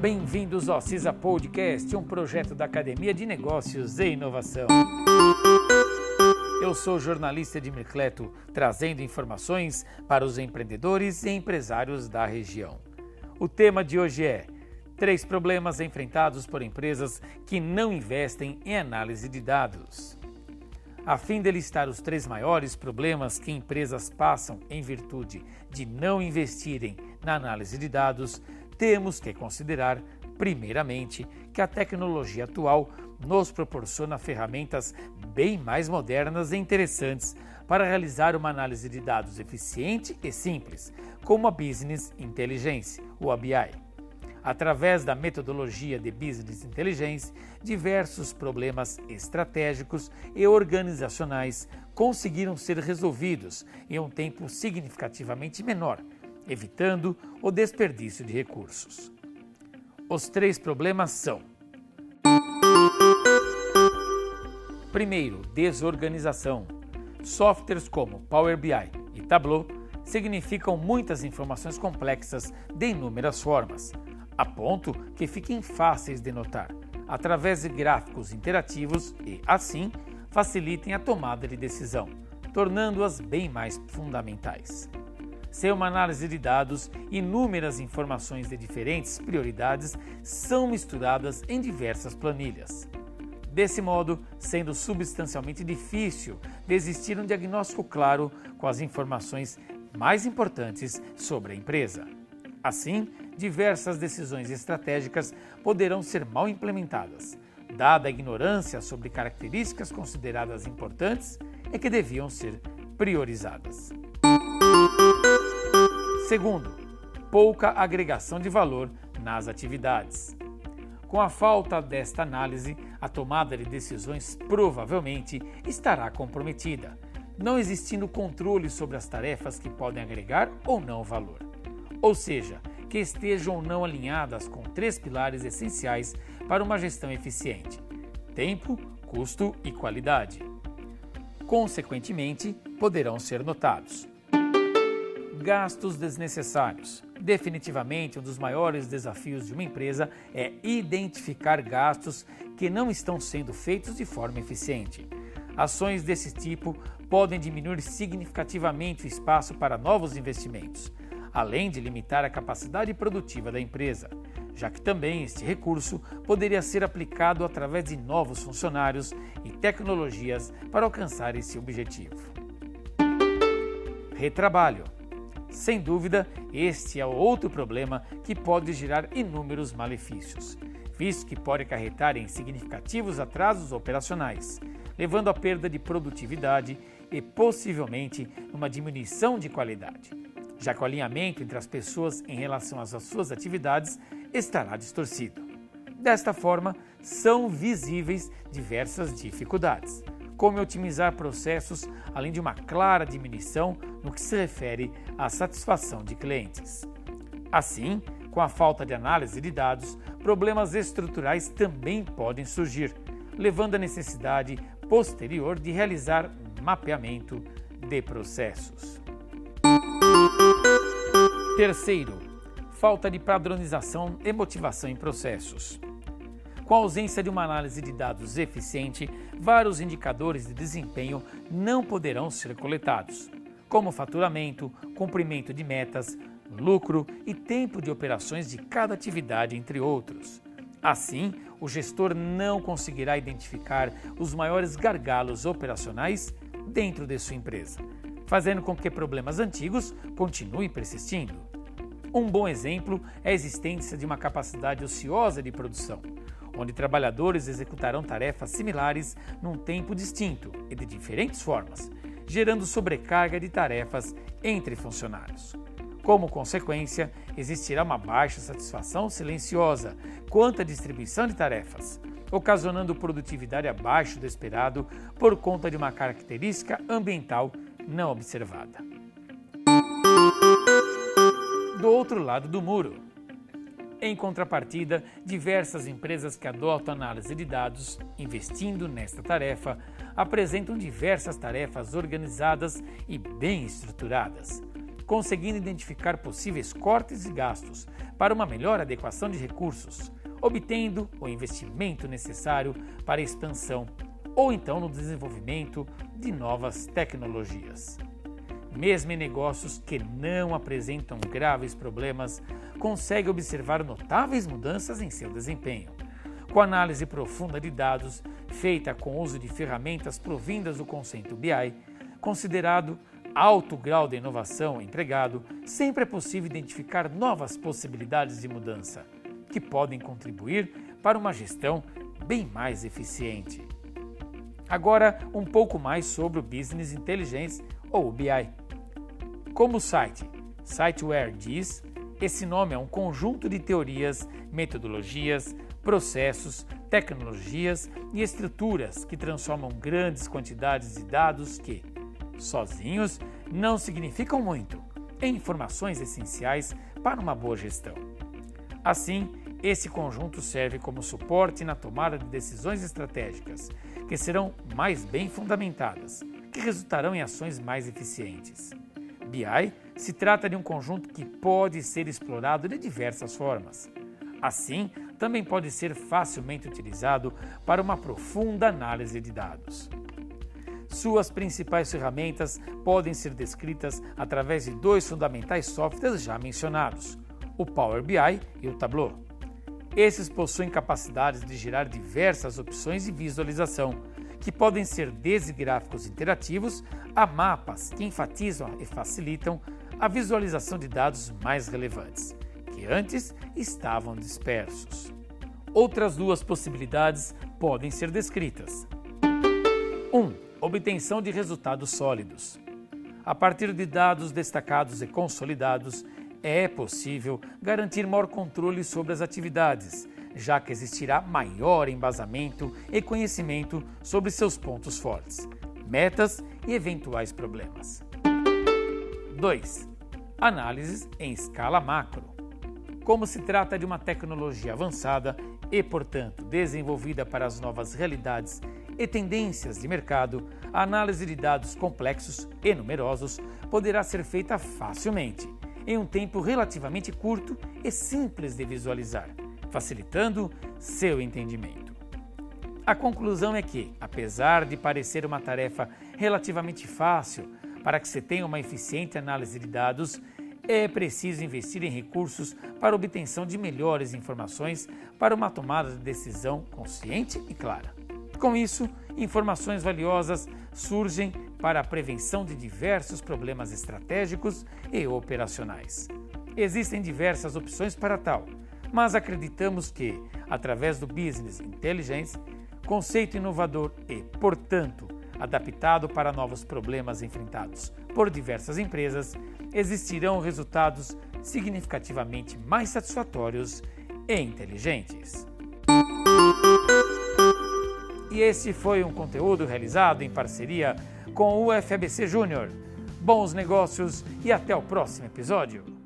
Bem-vindos ao CISA Podcast, um projeto da Academia de Negócios e Inovação. Eu sou jornalista Edmir Cleto, trazendo informações para os empreendedores e empresários da região. O tema de hoje é Três problemas enfrentados por empresas que não investem em análise de dados. A fim de listar os três maiores problemas que empresas passam em virtude de não investirem na análise de dados, temos que considerar, primeiramente, que a tecnologia atual nos proporciona ferramentas bem mais modernas e interessantes para realizar uma análise de dados eficiente e simples, como a Business Intelligence, o ABI. Através da metodologia de Business Intelligence, diversos problemas estratégicos e organizacionais conseguiram ser resolvidos em um tempo significativamente menor, evitando o desperdício de recursos. Os três problemas são: primeiro, desorganização. Softwares como Power BI e Tableau significam muitas informações complexas de inúmeras formas a ponto que fiquem fáceis de notar, através de gráficos interativos e, assim, facilitem a tomada de decisão, tornando-as bem mais fundamentais. Sem uma análise de dados, inúmeras informações de diferentes prioridades são misturadas em diversas planilhas. Desse modo, sendo substancialmente difícil de existir um diagnóstico claro com as informações mais importantes sobre a empresa. Assim, diversas decisões estratégicas poderão ser mal implementadas, dada a ignorância sobre características consideradas importantes e que deviam ser priorizadas. Segundo, pouca agregação de valor nas atividades. Com a falta desta análise, a tomada de decisões provavelmente estará comprometida, não existindo controle sobre as tarefas que podem agregar ou não valor. Ou seja, que estejam ou não alinhadas com três pilares essenciais para uma gestão eficiente: tempo, custo e qualidade. Consequentemente, poderão ser notados. Gastos desnecessários. Definitivamente, um dos maiores desafios de uma empresa é identificar gastos que não estão sendo feitos de forma eficiente. Ações desse tipo podem diminuir significativamente o espaço para novos investimentos além de limitar a capacidade produtiva da empresa, já que também este recurso poderia ser aplicado através de novos funcionários e tecnologias para alcançar esse objetivo. Retrabalho. Sem dúvida, este é outro problema que pode gerar inúmeros malefícios, visto que pode acarretar em significativos atrasos operacionais, levando à perda de produtividade e possivelmente uma diminuição de qualidade já que o alinhamento entre as pessoas em relação às suas atividades estará distorcido. Desta forma, são visíveis diversas dificuldades, como otimizar processos, além de uma clara diminuição no que se refere à satisfação de clientes. Assim, com a falta de análise de dados, problemas estruturais também podem surgir, levando à necessidade posterior de realizar mapeamento de processos. Terceiro, falta de padronização e motivação em processos. Com a ausência de uma análise de dados eficiente, vários indicadores de desempenho não poderão ser coletados, como faturamento, cumprimento de metas, lucro e tempo de operações de cada atividade, entre outros. Assim, o gestor não conseguirá identificar os maiores gargalos operacionais dentro de sua empresa, fazendo com que problemas antigos continuem persistindo. Um bom exemplo é a existência de uma capacidade ociosa de produção, onde trabalhadores executarão tarefas similares num tempo distinto e de diferentes formas, gerando sobrecarga de tarefas entre funcionários. Como consequência, existirá uma baixa satisfação silenciosa quanto à distribuição de tarefas, ocasionando produtividade abaixo do esperado por conta de uma característica ambiental não observada. Do outro lado do muro, em contrapartida, diversas empresas que adotam análise de dados, investindo nesta tarefa, apresentam diversas tarefas organizadas e bem estruturadas, conseguindo identificar possíveis cortes e gastos para uma melhor adequação de recursos, obtendo o investimento necessário para a expansão ou então no desenvolvimento de novas tecnologias. Mesmo em negócios que não apresentam graves problemas, consegue observar notáveis mudanças em seu desempenho. Com análise profunda de dados, feita com uso de ferramentas provindas do conceito BI, considerado alto grau de inovação empregado, sempre é possível identificar novas possibilidades de mudança, que podem contribuir para uma gestão bem mais eficiente. Agora, um pouco mais sobre o Business Intelligence ou BI. Como o site Siteware diz, esse nome é um conjunto de teorias, metodologias, processos, tecnologias e estruturas que transformam grandes quantidades de dados que, sozinhos, não significam muito, em informações essenciais para uma boa gestão. Assim, esse conjunto serve como suporte na tomada de decisões estratégicas, que serão mais bem fundamentadas, que resultarão em ações mais eficientes. BI se trata de um conjunto que pode ser explorado de diversas formas. Assim, também pode ser facilmente utilizado para uma profunda análise de dados. Suas principais ferramentas podem ser descritas através de dois fundamentais softwares já mencionados, o Power BI e o Tableau. Esses possuem capacidades de gerar diversas opções de visualização, que podem ser desde gráficos interativos a mapas que enfatizam e facilitam a visualização de dados mais relevantes, que antes estavam dispersos. Outras duas possibilidades podem ser descritas. 1. Um, obtenção de resultados sólidos. A partir de dados destacados e consolidados, é possível garantir maior controle sobre as atividades, já que existirá maior embasamento e conhecimento sobre seus pontos fortes, metas e eventuais problemas. 2. Análises em escala macro. Como se trata de uma tecnologia avançada e, portanto, desenvolvida para as novas realidades e tendências de mercado, a análise de dados complexos e numerosos poderá ser feita facilmente em um tempo relativamente curto e simples de visualizar, facilitando seu entendimento. A conclusão é que, apesar de parecer uma tarefa relativamente fácil para que se tenha uma eficiente análise de dados, é preciso investir em recursos para obtenção de melhores informações para uma tomada de decisão consciente e clara. Com isso, informações valiosas surgem para a prevenção de diversos problemas estratégicos e operacionais. Existem diversas opções para tal, mas acreditamos que, através do Business Intelligence, conceito inovador e, portanto, adaptado para novos problemas enfrentados por diversas empresas, existirão resultados significativamente mais satisfatórios e inteligentes. E esse foi um conteúdo realizado em parceria com o UFABC Júnior. Bons negócios e até o próximo episódio.